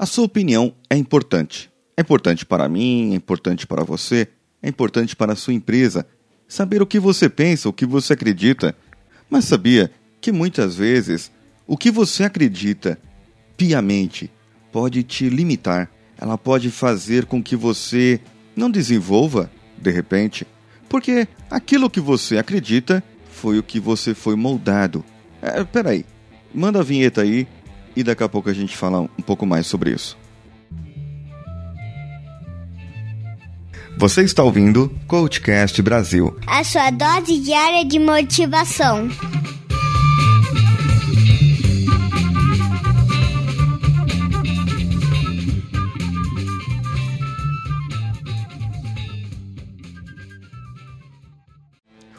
A sua opinião é importante. É importante para mim, é importante para você, é importante para a sua empresa. Saber o que você pensa, o que você acredita. Mas sabia que muitas vezes o que você acredita piamente pode te limitar. Ela pode fazer com que você não desenvolva, de repente, porque aquilo que você acredita foi o que você foi moldado. É, peraí, manda a vinheta aí e daqui a pouco a gente fala um pouco mais sobre isso. Você está ouvindo Coachcast Brasil a sua dose diária de motivação.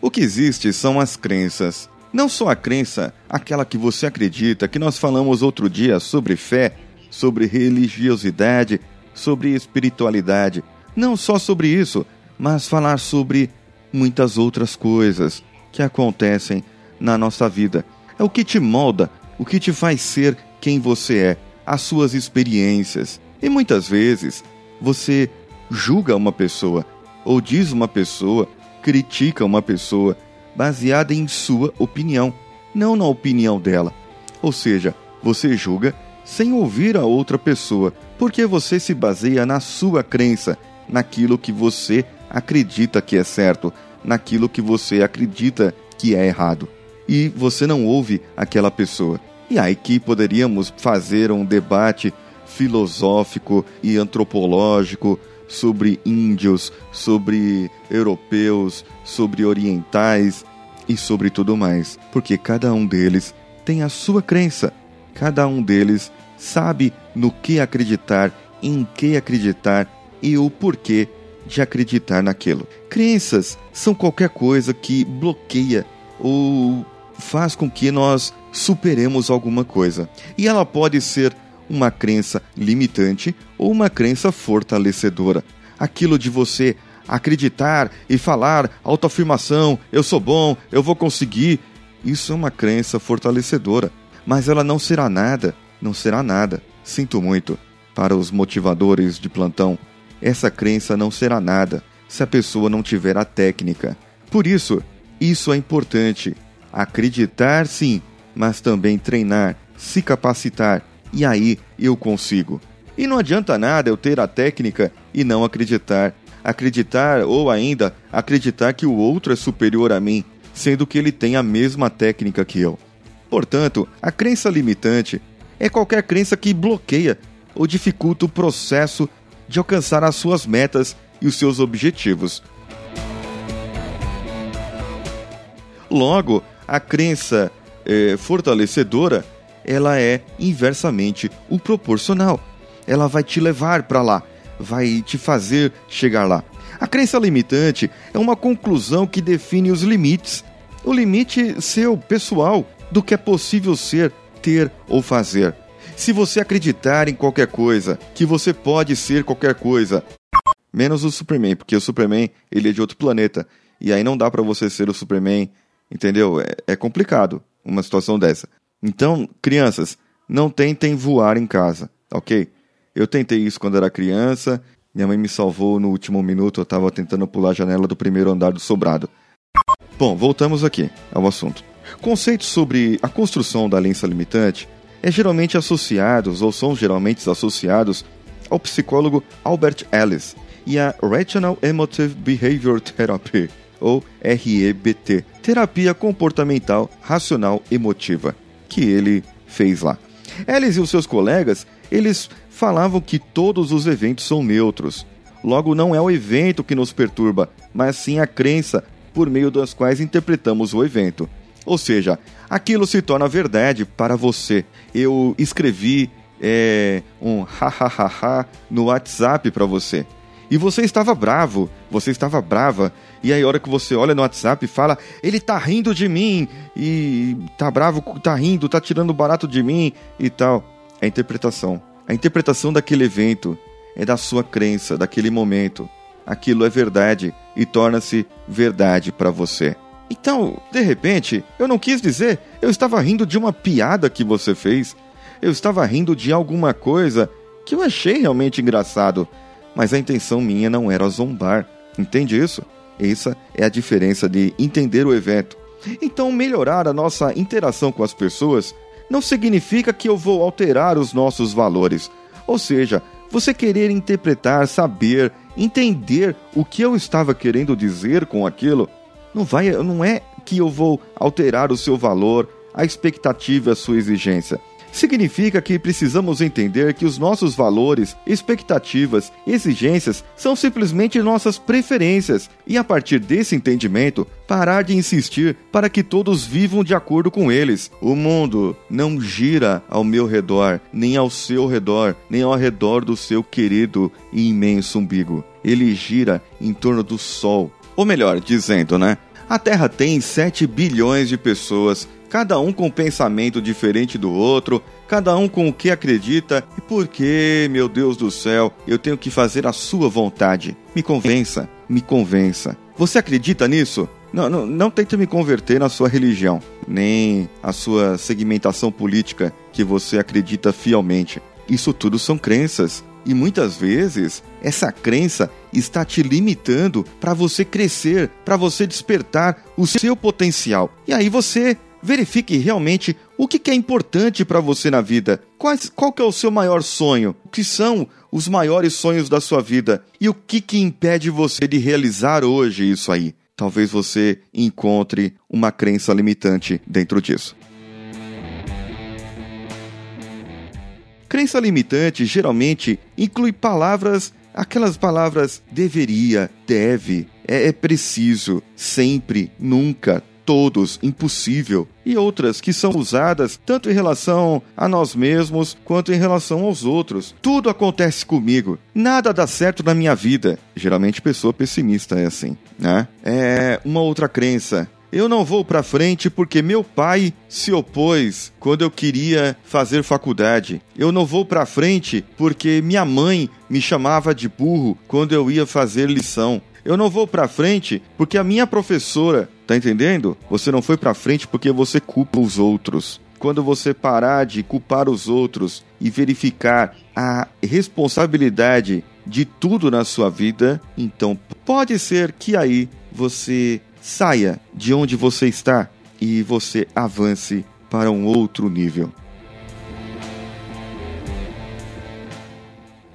O que existe são as crenças. Não só a crença, aquela que você acredita, que nós falamos outro dia sobre fé, sobre religiosidade, sobre espiritualidade. Não só sobre isso, mas falar sobre muitas outras coisas que acontecem na nossa vida. É o que te molda, o que te faz ser quem você é, as suas experiências. E muitas vezes você julga uma pessoa ou diz uma pessoa, critica uma pessoa baseada em sua opinião, não na opinião dela. Ou seja, você julga sem ouvir a outra pessoa, porque você se baseia na sua crença, naquilo que você acredita que é certo, naquilo que você acredita que é errado. E você não ouve aquela pessoa. E aí que poderíamos fazer um debate filosófico e antropológico sobre índios, sobre europeus, sobre orientais e sobre tudo mais, porque cada um deles tem a sua crença, cada um deles sabe no que acreditar, em que acreditar e o porquê de acreditar naquilo. Crenças são qualquer coisa que bloqueia ou faz com que nós superemos alguma coisa. E ela pode ser uma crença limitante ou uma crença fortalecedora. Aquilo de você acreditar e falar autoafirmação, eu sou bom, eu vou conseguir, isso é uma crença fortalecedora, mas ela não será nada, não será nada. Sinto muito para os motivadores de plantão. Essa crença não será nada se a pessoa não tiver a técnica. Por isso, isso é importante. Acreditar sim, mas também treinar, se capacitar e aí eu consigo. E não adianta nada eu ter a técnica e não acreditar. Acreditar ou ainda acreditar que o outro é superior a mim, sendo que ele tem a mesma técnica que eu. Portanto, a crença limitante é qualquer crença que bloqueia ou dificulta o processo de alcançar as suas metas e os seus objetivos. Logo, a crença eh, fortalecedora ela é inversamente o proporcional. Ela vai te levar para lá, vai te fazer chegar lá. A crença limitante é uma conclusão que define os limites, o limite seu pessoal do que é possível ser, ter ou fazer. Se você acreditar em qualquer coisa, que você pode ser qualquer coisa, menos o Superman, porque o Superman ele é de outro planeta e aí não dá para você ser o Superman, entendeu? É, é complicado uma situação dessa. Então, crianças, não tentem voar em casa, ok? Eu tentei isso quando era criança, minha mãe me salvou no último minuto, eu estava tentando pular a janela do primeiro andar do sobrado. Bom, voltamos aqui ao assunto. Conceitos sobre a construção da lença limitante é geralmente associados ou são geralmente associados ao psicólogo Albert Ellis e à Rational Emotive Behavior Therapy, ou REBT, terapia comportamental racional emotiva que ele fez lá. Ellis e os seus colegas, eles falavam que todos os eventos são neutros. Logo, não é o evento que nos perturba, mas sim a crença por meio das quais interpretamos o evento. Ou seja, aquilo se torna verdade para você. Eu escrevi é, um ha no WhatsApp para você e você estava bravo, você estava brava, e aí a hora que você olha no WhatsApp e fala, ele tá rindo de mim, e tá bravo, tá rindo, tá tirando barato de mim e tal. É a interpretação. A interpretação daquele evento é da sua crença, daquele momento. Aquilo é verdade e torna-se verdade para você. Então, de repente, eu não quis dizer, eu estava rindo de uma piada que você fez. Eu estava rindo de alguma coisa que eu achei realmente engraçado, mas a intenção minha não era zombar. Entende isso? Essa é a diferença de entender o evento. Então, melhorar a nossa interação com as pessoas não significa que eu vou alterar os nossos valores. Ou seja, você querer interpretar, saber, entender o que eu estava querendo dizer com aquilo, não vai, não é que eu vou alterar o seu valor, a expectativa, a sua exigência. Significa que precisamos entender que os nossos valores, expectativas, exigências são simplesmente nossas preferências e, a partir desse entendimento, parar de insistir para que todos vivam de acordo com eles. O mundo não gira ao meu redor, nem ao seu redor, nem ao redor do seu querido e imenso umbigo. Ele gira em torno do Sol. Ou melhor, dizendo, né? A Terra tem 7 bilhões de pessoas cada um com um pensamento diferente do outro, cada um com o que acredita e por que, meu Deus do céu, eu tenho que fazer a sua vontade. Me convença, me convença. Você acredita nisso? Não, não, não tente me converter na sua religião, nem a sua segmentação política que você acredita fielmente. Isso tudo são crenças. E muitas vezes essa crença está te limitando para você crescer, para você despertar o seu potencial. E aí você verifique realmente o que é importante para você na vida. Quais, qual que é o seu maior sonho? O que são os maiores sonhos da sua vida? E o que, que impede você de realizar hoje isso aí? Talvez você encontre uma crença limitante dentro disso. Crença limitante geralmente inclui palavras, aquelas palavras deveria, deve, é, é preciso, sempre, nunca, todos, impossível, e outras que são usadas tanto em relação a nós mesmos quanto em relação aos outros. Tudo acontece comigo, nada dá certo na minha vida. Geralmente pessoa pessimista é assim, né? É uma outra crença. Eu não vou para frente porque meu pai se opôs quando eu queria fazer faculdade. Eu não vou para frente porque minha mãe me chamava de burro quando eu ia fazer lição. Eu não vou para frente porque a minha professora, tá entendendo? Você não foi para frente porque você culpa os outros. Quando você parar de culpar os outros e verificar a responsabilidade de tudo na sua vida, então pode ser que aí você saia de onde você está e você avance para um outro nível.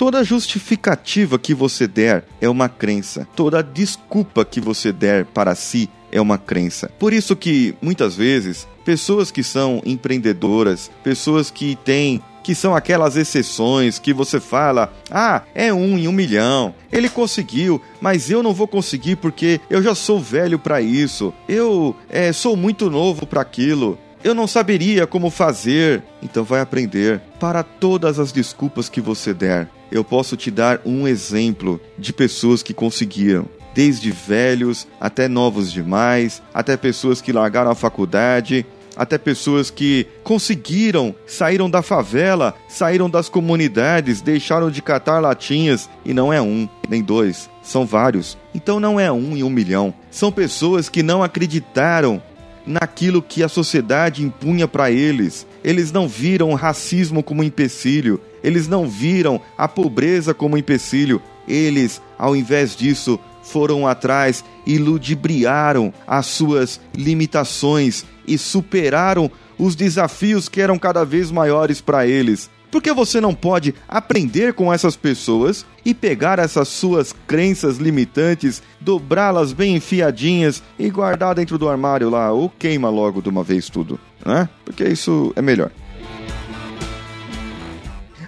Toda justificativa que você der é uma crença. Toda desculpa que você der para si é uma crença. Por isso que muitas vezes pessoas que são empreendedoras, pessoas que têm que são aquelas exceções que você fala: ah, é um em um milhão, ele conseguiu, mas eu não vou conseguir porque eu já sou velho para isso, eu é, sou muito novo para aquilo. Eu não saberia como fazer. Então vai aprender. Para todas as desculpas que você der, eu posso te dar um exemplo de pessoas que conseguiram. Desde velhos até novos demais, até pessoas que largaram a faculdade, até pessoas que conseguiram, saíram da favela, saíram das comunidades, deixaram de catar latinhas, e não é um, nem dois, são vários. Então não é um em um milhão. São pessoas que não acreditaram naquilo que a sociedade impunha para eles. Eles não viram o racismo como empecilho, eles não viram a pobreza como empecilho. Eles, ao invés disso, foram atrás e ludibriaram as suas limitações e superaram os desafios que eram cada vez maiores para eles. Porque você não pode aprender com essas pessoas e pegar essas suas crenças limitantes, dobrá-las bem enfiadinhas e guardar dentro do armário lá, ou queima logo de uma vez tudo, né? Porque isso é melhor.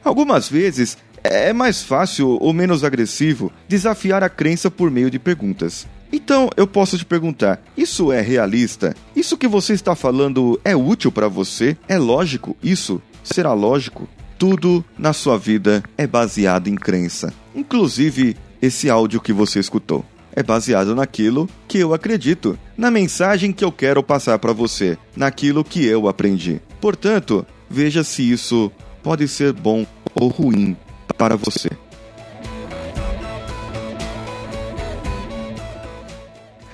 Algumas vezes é mais fácil ou menos agressivo desafiar a crença por meio de perguntas. Então eu posso te perguntar: isso é realista? Isso que você está falando é útil para você? É lógico isso? Será lógico? Tudo na sua vida é baseado em crença. Inclusive esse áudio que você escutou. É baseado naquilo que eu acredito, na mensagem que eu quero passar para você, naquilo que eu aprendi. Portanto, veja se isso pode ser bom ou ruim para você.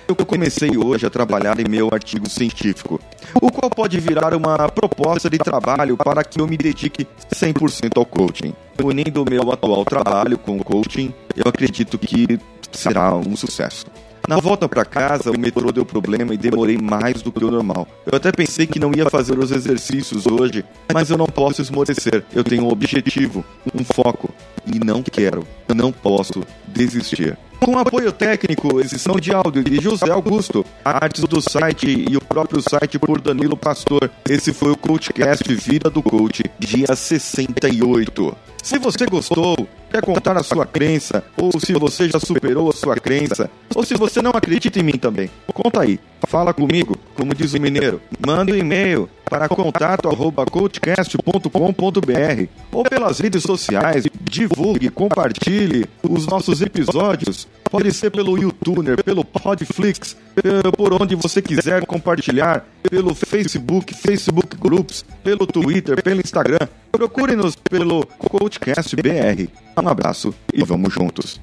Eu comecei hoje a trabalhar em meu artigo científico, o qual pode virar uma proposta de trabalho para que eu me dedique 100% ao coaching. unindo o meu atual trabalho com o coaching, eu acredito que será um sucesso. Na volta para casa, o metrô deu problema e demorei mais do que o normal. Eu até pensei que não ia fazer os exercícios hoje, mas eu não posso esmorecer. Eu tenho um objetivo, um foco e não quero, não posso desistir. Com apoio técnico, edição de áudio de José Augusto, artes do site e o próprio site por Danilo Pastor. Esse foi o Coachcast Vida do Coach, dia 68. Se você gostou, quer contar a sua crença, ou se você já superou a sua crença, ou se você não acredita em mim também, conta aí. Fala comigo, como diz o mineiro. Mande um e-mail para contato@coachcast.com.br ou pelas redes sociais, divulgue, compartilhe os nossos episódios. Pode ser pelo YouTuber, pelo Podflix, por onde você quiser compartilhar, pelo Facebook, Facebook Groups, pelo Twitter, pelo Instagram. Procure-nos pelo Coachcast BR. Um abraço e vamos juntos.